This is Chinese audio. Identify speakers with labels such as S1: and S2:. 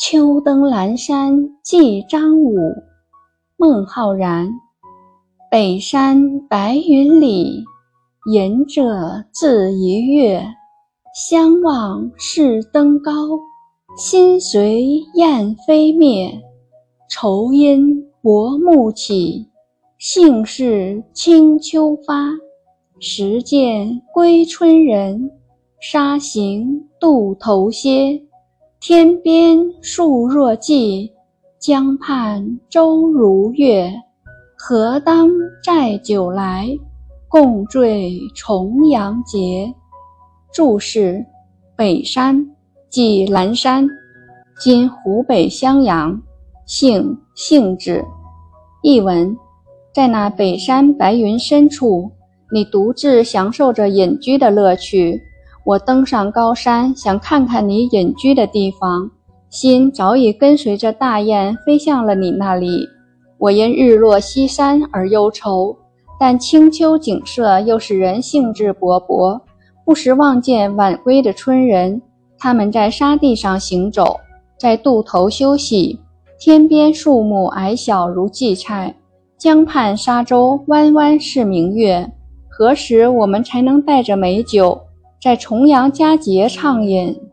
S1: 秋登兰山记张武，孟浩然。北山白云里，隐者自一月。相望是登高，心随雁飞灭。愁因薄暮起，兴是清秋发。时见归春人，沙行渡头歇。天边树若荠，江畔舟如月。何当载酒来，共醉重阳节。注释：北山即南山，今湖北襄阳。兴兴致。译文：在那北山白云深处，你独自享受着隐居的乐趣。我登上高山，想看看你隐居的地方，心早已跟随着大雁飞向了你那里。我因日落西山而忧愁，但清秋景色又使人兴致勃勃，不时望见晚归的春人。他们在沙地上行走，在渡头休息。天边树木矮小如荠菜，江畔沙洲弯弯是明月。何时我们才能带着美酒，在重阳佳节畅饮？